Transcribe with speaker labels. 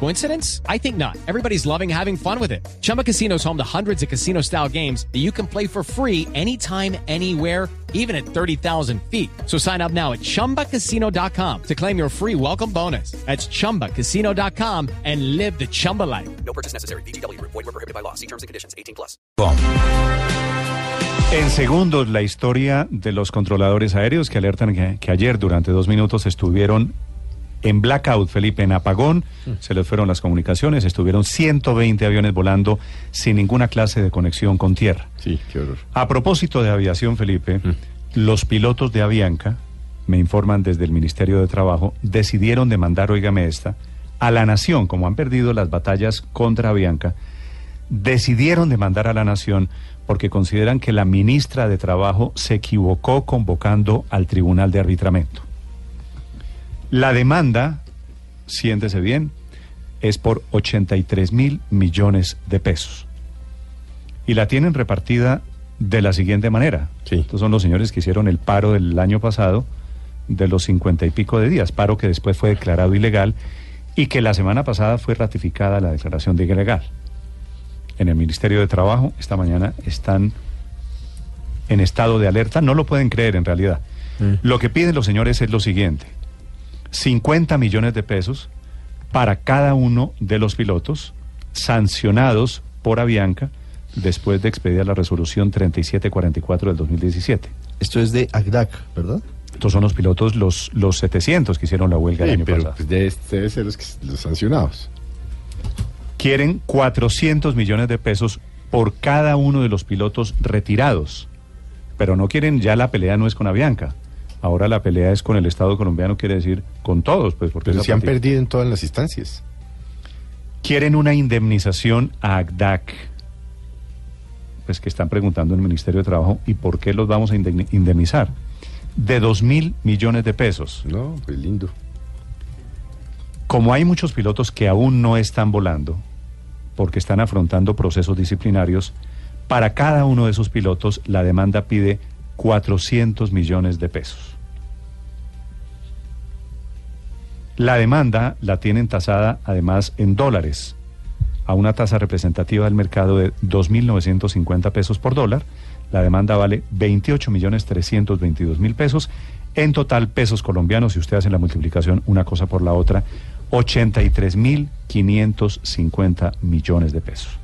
Speaker 1: Coincidence? I think not. Everybody's loving having fun with it. Chumba Casino is home to hundreds of casino style games that you can play for free anytime, anywhere, even at 30,000 feet. So sign up now at chumbacasino.com to claim your free welcome bonus. That's chumbacasino.com and live the Chumba life.
Speaker 2: No purchase necessary. BGW. Void were prohibited by law. See terms and conditions. 18 plus.
Speaker 3: En segundos, la historia de los controladores aéreos que alertan que, que ayer durante dos minutos estuvieron en blackout, Felipe, en apagón, se les fueron las comunicaciones, estuvieron 120 aviones volando sin ninguna clase de conexión con tierra.
Speaker 4: Sí, qué horror.
Speaker 3: A propósito de aviación, Felipe, los pilotos de Avianca, me informan desde el Ministerio de Trabajo, decidieron demandar, oígame esta, a la nación, como han perdido las batallas contra Avianca, decidieron demandar a la nación porque consideran que la ministra de Trabajo se equivocó convocando al Tribunal de Arbitramiento. La demanda, siéntese bien, es por 83 mil millones de pesos. Y la tienen repartida de la siguiente manera.
Speaker 4: Sí.
Speaker 3: Estos son los señores que hicieron el paro del año pasado de los cincuenta y pico de días, paro que después fue declarado ilegal y que la semana pasada fue ratificada la declaración de ilegal. En el Ministerio de Trabajo esta mañana están en estado de alerta, no lo pueden creer en realidad. Lo que piden los señores es lo siguiente. 50 millones de pesos para cada uno de los pilotos sancionados por Avianca después de expedir la resolución 3744 del 2017.
Speaker 5: Esto es de ACDAC, ¿verdad?
Speaker 3: Estos son los pilotos, los, los 700 que hicieron la huelga el
Speaker 4: Sí,
Speaker 3: año
Speaker 4: pero
Speaker 3: pasado.
Speaker 4: pues, debe, debe ser los, que- los sancionados.
Speaker 3: Quieren 400 millones de pesos por cada uno de los pilotos retirados. Pero no quieren, ya la pelea no es con Avianca. Ahora la pelea es con el Estado colombiano, quiere decir con todos, pues porque
Speaker 4: Pero se han perdido en todas las instancias.
Speaker 3: quieren una indemnización a ACDAC, pues que están preguntando en el Ministerio de Trabajo, ¿y por qué los vamos a indemni- indemnizar? De dos mil millones de pesos.
Speaker 4: No, pues lindo.
Speaker 3: Como hay muchos pilotos que aún no están volando, porque están afrontando procesos disciplinarios, para cada uno de esos pilotos la demanda pide 400 millones de pesos. La demanda la tienen tasada además en dólares, a una tasa representativa del mercado de 2.950 pesos por dólar. La demanda vale 28.322.000 pesos. En total, pesos colombianos, si usted hace la multiplicación una cosa por la otra, 83.550 millones de pesos.